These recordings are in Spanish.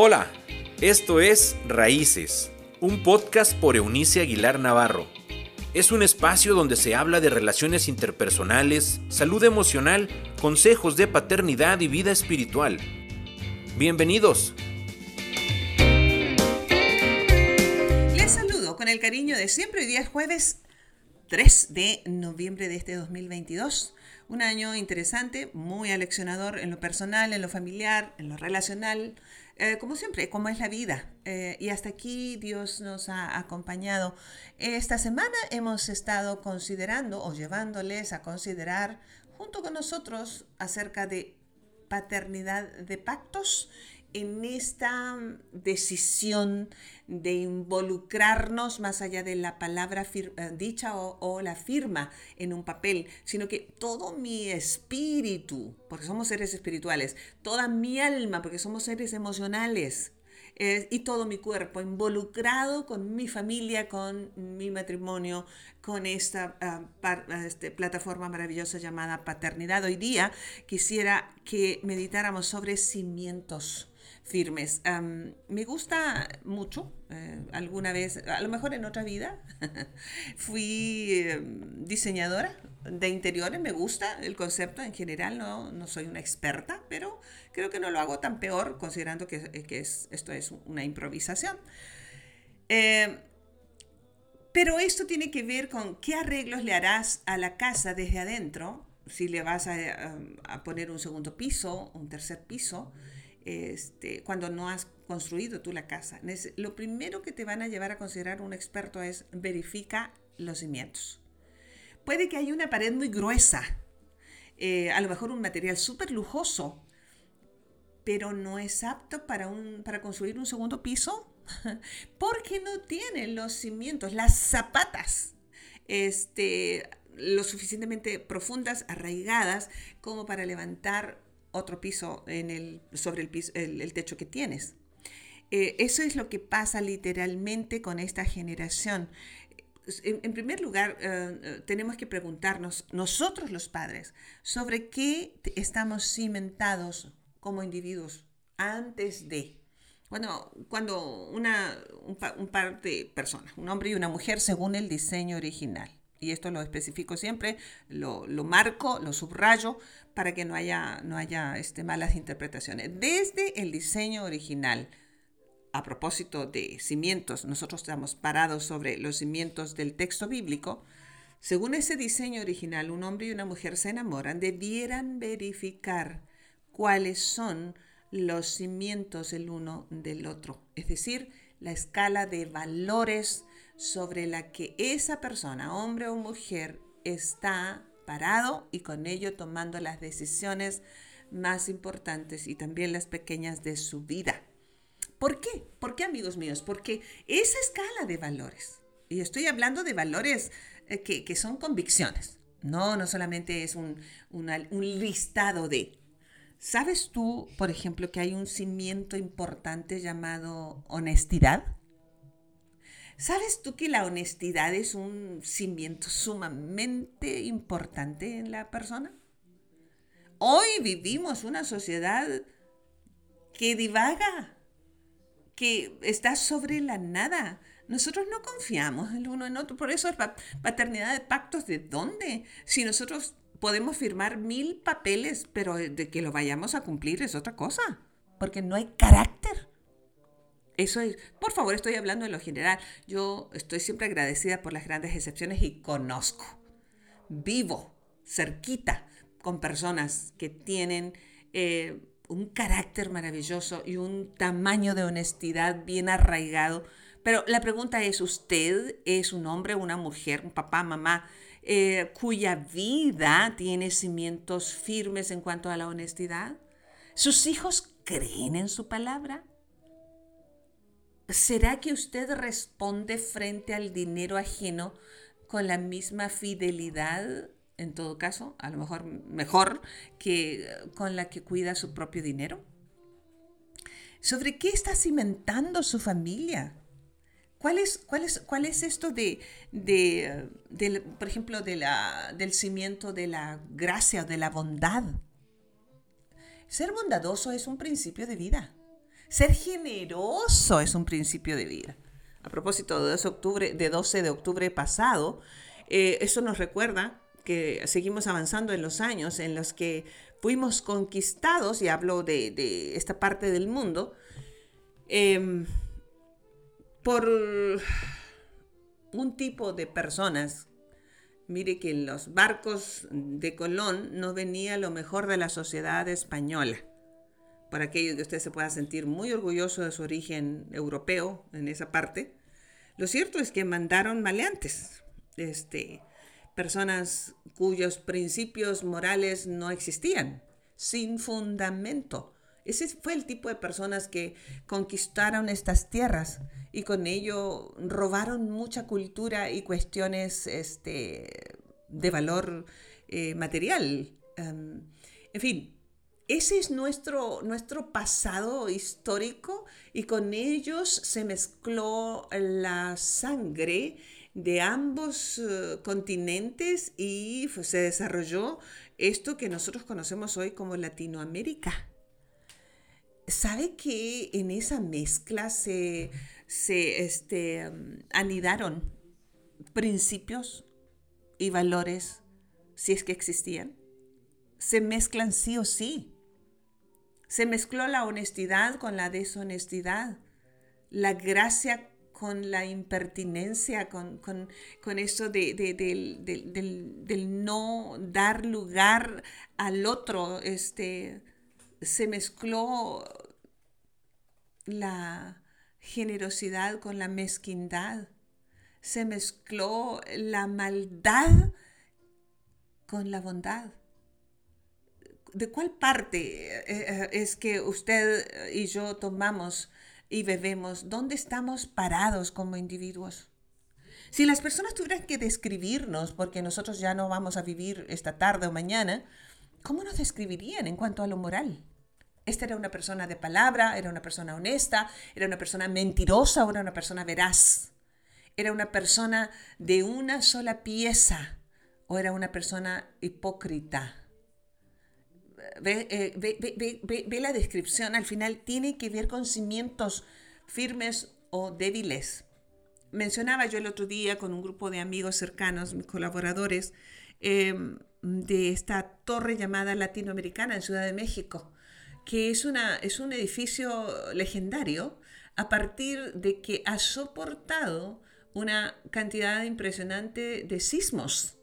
Hola, esto es Raíces, un podcast por Eunice Aguilar Navarro. Es un espacio donde se habla de relaciones interpersonales, salud emocional, consejos de paternidad y vida espiritual. Bienvenidos. Les saludo con el cariño de siempre. Hoy día es jueves 3 de noviembre de este 2022. Un año interesante, muy aleccionador en lo personal, en lo familiar, en lo relacional, eh, como siempre, como es la vida. Eh, y hasta aquí Dios nos ha acompañado. Esta semana hemos estado considerando o llevándoles a considerar junto con nosotros acerca de paternidad de pactos en esta decisión de involucrarnos más allá de la palabra eh, dicha o, la firma en un papel, sino que todo mi espíritu, porque somos seres espirituales, toda mi alma, porque somos seres emocionales, y todo mi cuerpo involucrado con mi familia, con mi matrimonio, con esta ah, este, plataforma maravillosa llamada paternidad. Hoy día quisiera que meditáramos sobre cimientos firmes. me gusta mucho, eh, alguna vez, a lo mejor en otra vida, fui em, diseñadora de interiores, me gusta el concepto en general, no, no, soy una experta, pero creo que no lo hago tan peor considerando que, eh, que es, esto es una improvisación. Em, pero esto tiene que ver con qué arreglos le harás a la casa desde adentro, si le vas a, a poner un segundo piso, un tercer piso, este, cuando no has construido tú la casa. Lo primero que te van a llevar a considerar un experto es verifica los cimientos. Puede que haya una pared muy gruesa, eh, a lo mejor un material súper lujoso, pero no es apto para, para construir un segundo piso porque no tiene los cimientos, las zapatas, este, lo suficientemente profundas, arraigadas, como para levantar otro piso en el, sobre el, piso, el, techo que tienes. Eh, eso es lo que pasa literalmente con esta generación. En, primer lugar, eh, eh, tenemos que preguntarnos, nosotros los padres, sobre qué estamos cimentados como individuos antes de. Bueno, cuando una, un, un par de personas, un hombre y una mujer, según el diseño original, y esto lo especifico siempre, lo, lo, marco, lo subrayo para que no haya, no haya este, malas interpretaciones. Desde el diseño original, a propósito de cimientos, nosotros estamos parados sobre los cimientos del texto bíblico, según ese diseño original, un hombre y una mujer se enamoran, debieran verificar cuáles son los cimientos el uno del otro, es decir, la escala de valores sobre la que esa persona, hombre o mujer, está parado y con ello tomando las decisiones más importantes y también las pequeñas de su vida. ¿Por qué? ¿Por qué, amigos míos? Porque esa escala de valores, y estoy hablando de valores eh, que, son convicciones, no, no solamente es un, un listado de... ¿Sabes tú, por ejemplo, que hay un cimiento importante llamado honestidad? ¿Sabes tú que la honestidad es un cimiento sumamente importante en la persona? Hoy vivimos una sociedad que divaga, que está sobre la nada. Nosotros no confiamos el uno en otro. Por eso es paternidad de pactos, ¿de dónde? Si nosotros podemos firmar mil papeles, pero de que lo vayamos a cumplir es otra cosa, porque no hay carácter. Eso es, por favor, estoy hablando en lo general. Yo estoy siempre agradecida por las grandes excepciones y conozco, vivo, cerquita, con personas que tienen eh, un carácter maravilloso y un tamaño de honestidad bien arraigado. Pero la pregunta es, ¿usted es un hombre, una mujer, un papá, mamá, eh, cuya vida tiene cimientos firmes en cuanto a la honestidad? ¿Sus hijos creen en su palabra? ¿Será que usted responde frente al dinero ajeno con la misma fidelidad, en todo caso, a lo mejor mejor que eh, con la que cuida su propio dinero? ¿Sobre qué está cimentando su familia? ¿Cuál es, cuál es, cuál es esto de, de, por ejemplo, de la, del cimiento de la gracia o de la bondad? Ser bondadoso es un principio de vida. Ser generoso es un principio de vida. A propósito de 12 de octubre, de 12 de octubre pasado, eh, eso nos recuerda que seguimos avanzando en los años en los que fuimos conquistados, y hablo de, esta parte del mundo, em, por un tipo de personas. Mire que en los barcos de Colón no venía lo mejor de la sociedad española. Para aquello que usted se pueda sentir muy orgulloso de su origen europeo en esa parte, lo cierto es que mandaron maleantes, este, personas cuyos principios morales no existían, sin fundamento. Ese fue el tipo de personas que conquistaron estas tierras y con ello robaron mucha cultura y cuestiones este, de valor eh, material. Em, en fin, ese es nuestro, nuestro pasado histórico y con ellos se mezcló la sangre de ambos eh, continentes y se desarrolló esto que nosotros conocemos hoy como Latinoamérica. ¿Sabe que en esa mezcla se, se este, anidaron principios y valores, si es que existían? Se mezclan sí o sí. Se mezcló la honestidad con la deshonestidad, la gracia con la impertinencia, con, con, eso de, del, no dar lugar al otro. Este, se mezcló la generosidad con la mezquindad. Se mezcló la maldad con la bondad. ¿De cuál parte eh, eh, es que usted y yo tomamos y bebemos, ¿dónde estamos parados como individuos? Si las personas tuvieran que describirnos, porque nosotros ya no vamos a vivir esta tarde o mañana, ¿cómo nos describirían en cuanto a lo moral? Esta era una persona de palabra, era una persona honesta, era una persona mentirosa era una persona veraz. Era una persona de una sola pieza o era una persona hipócrita. Eh, ve, la descripción, al final tiene que ver con cimientos firmes o débiles. Mencionaba yo el otro día con un grupo de amigos cercanos, mis colaboradores, em, de esta torre llamada Latinoamericana en Ciudad de México, que es, una, es un edificio legendario a partir de que ha soportado una cantidad impresionante de sismos.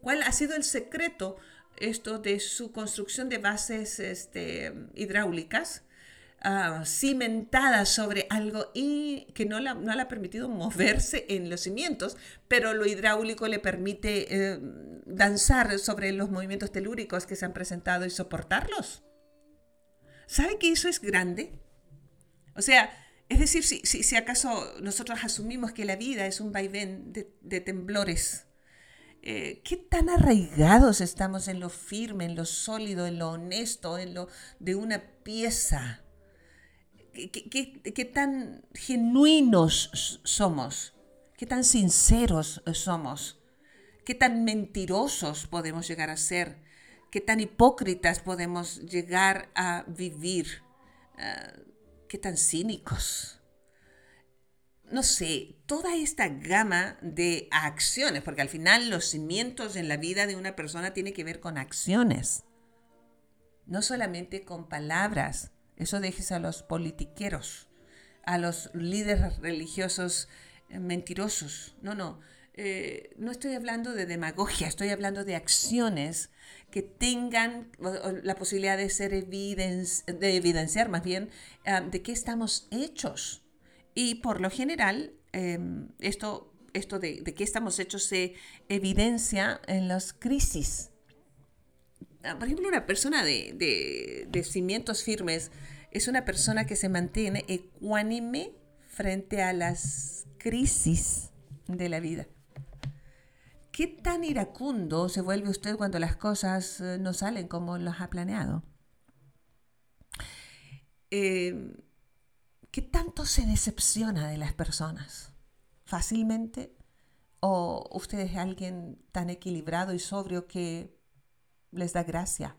¿Cuál ha sido el secreto esto de su construcción de bases este, hidráulicas uh, cimentadas sobre algo y que no, no le ha permitido moverse en los cimientos, pero lo hidráulico le permite eh, danzar sobre los movimientos telúricos que se han presentado y soportarlos. ¿Sabe que eso es grande? O sea, es decir, si, si, acaso nosotros asumimos que la vida es un vaivén de temblores, eh, qué tan arraigados estamos en lo firme, en lo sólido, en lo honesto, en lo de una pieza. ¿Qué, tan genuinos somos? ¿Qué tan sinceros somos? ¿Qué tan mentirosos podemos llegar a ser? ¿Qué tan hipócritas podemos llegar a vivir? Ah, ¿Qué tan cínicos? No sé, toda esta gama de acciones, porque al final los cimientos en la vida de una persona tiene que ver con acciones, no solamente con palabras. Eso dejes a los politiqueros, a los líderes religiosos eh, mentirosos. No, no, eh, no estoy hablando de demagogia, estoy hablando de acciones que tengan la posibilidad de ser de evidenciar más bien ah, de qué estamos hechos y por lo general, em, esto, esto de, de, qué estamos hechos se evidencia en las crisis. Ah, por ejemplo, una persona de, de, cimientos firmes es una persona que se mantiene ecuánime frente a las crisis de la vida. ¿Qué tan iracundo se vuelve usted cuando las cosas eh, no salen como los ha planeado? Eh, ¿Qué tanto se decepciona de las personas? ¿Fácilmente? ¿O usted es alguien tan equilibrado y sobrio que les da gracia,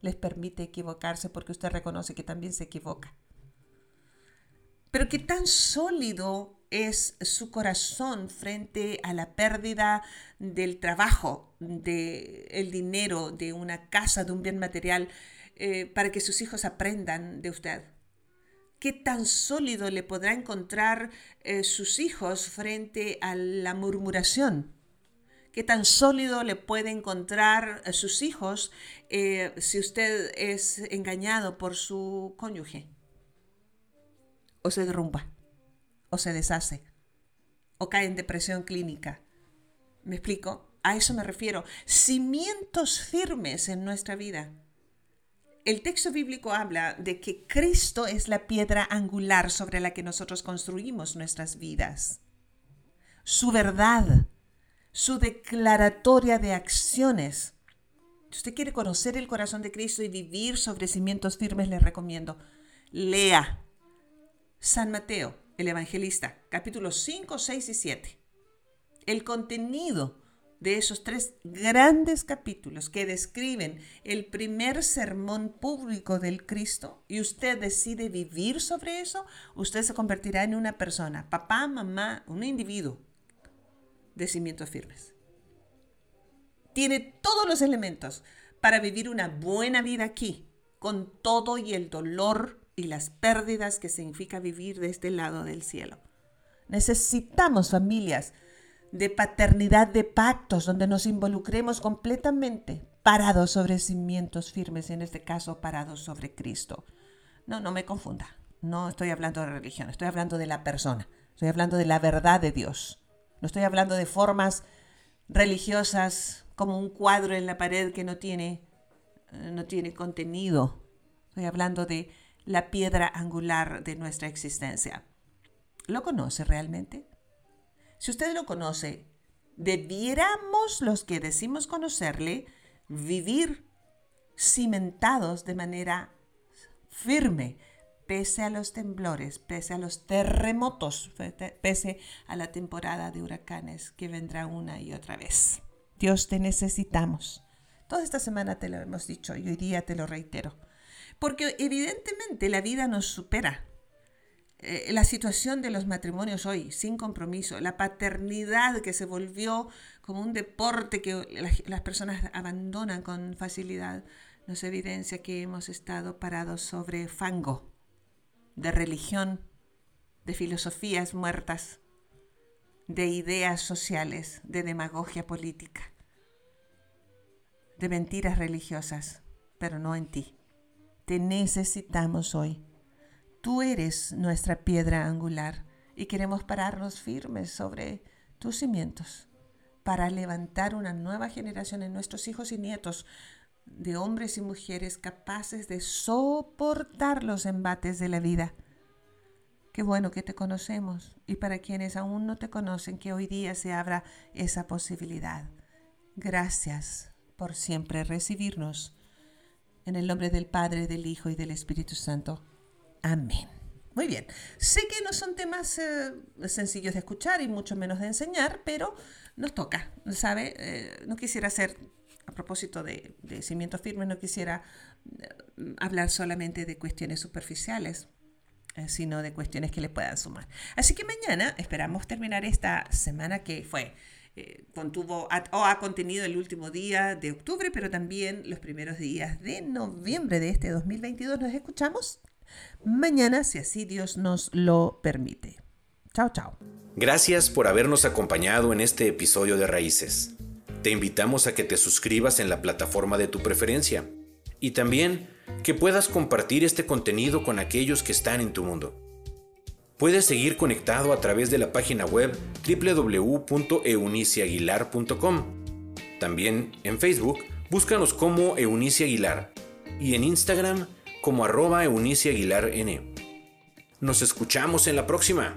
les permite equivocarse porque usted reconoce que también se equivoca? Pero qué tan sólido es su corazón frente a la pérdida del trabajo, del dinero, de una casa, de un bien material, eh, para que sus hijos aprendan de usted. ¿Qué tan sólido le podrá encontrar eh, sus hijos frente a la murmuración? ¿Qué tan sólido le puede encontrar a sus hijos eh, si usted es engañado por su cónyuge? O se derrumba, o se deshace, o cae en depresión clínica. ¿Me explico? A eso me refiero. Cimientos firmes en nuestra vida el texto bíblico habla de que Cristo es la piedra angular sobre la que nosotros construimos nuestras vidas. Su verdad, su declaratoria de acciones. Si usted quiere conocer el corazón de Cristo y vivir sobre cimientos firmes, le recomiendo, lea San Mateo, el Evangelista, capítulos 5, 6 y 7. El contenido de esos tres grandes capítulos que describen el primer sermón público del Cristo y usted decide vivir sobre eso, usted se convertirá en una persona, papá, mamá, un individuo de cimientos firmes. Tiene todos los elementos para vivir una buena vida aquí, con todo y el dolor y las pérdidas que significa vivir de este lado del cielo. Necesitamos familias de paternidad de pactos, donde nos involucremos completamente, parados sobre cimientos firmes, en este caso parados sobre Cristo. No, no me confunda. No estoy hablando de religión, estoy hablando de la persona, estoy hablando de la verdad de Dios. No estoy hablando de formas religiosas como un cuadro en la pared que no tiene, eh, no tiene contenido. Estoy hablando de la piedra angular de nuestra existencia. ¿Lo conoce realmente? Si usted lo conoce, debiéramos los que decimos conocerle vivir cimentados de manera firme, pese a los temblores, pese a los terremotos, pese a la temporada de huracanes que vendrá una y otra vez. Dios te necesitamos. Toda esta semana te lo hemos dicho y hoy día te lo reitero. Porque evidentemente la vida nos supera. Eh, la situación de los matrimonios hoy, sin compromiso, la paternidad que se volvió como un deporte que las personas abandonan con facilidad, nos evidencia que hemos estado parados sobre fango de religión, de filosofías muertas, de ideas sociales, de demagogia política, de mentiras religiosas, pero no en ti. Te necesitamos hoy Tú eres nuestra piedra angular y queremos pararnos firmes sobre tus cimientos para levantar una nueva generación en nuestros hijos y nietos de hombres y mujeres capaces de soportar los embates de la vida. Qué bueno que te conocemos y para quienes aún no te conocen, que hoy día se abra esa posibilidad. Gracias por siempre recibirnos. En el nombre del Padre, del Hijo y del Espíritu Santo. Amén. Muy bien. Sé que no son temas eh, sencillos de escuchar y mucho menos de enseñar, pero nos toca, ¿sabe? Eh, no quisiera hacer, a propósito de, de cimientos firmes, no quisiera eh, hablar solamente de cuestiones superficiales sino de cuestiones que le puedan sumar. Así que mañana esperamos terminar esta semana que fue contuvo o ha contenido el último día de octubre, pero también los primeros días de noviembre de este 2022. Nos escuchamos mañana si así Dios nos lo permite. Chao, chao. Gracias por habernos acompañado en este episodio de Raíces. Te invitamos a que te suscribas en la plataforma de tu preferencia y también que puedas compartir este contenido con aquellos que están en tu mundo. Puedes seguir conectado a través de la página web www.euniciaguilar.com. También en Facebook, búscanos como Eunice Aguilar y en Instagram como arroba Eunice Aguilar N. Nos escuchamos en la próxima.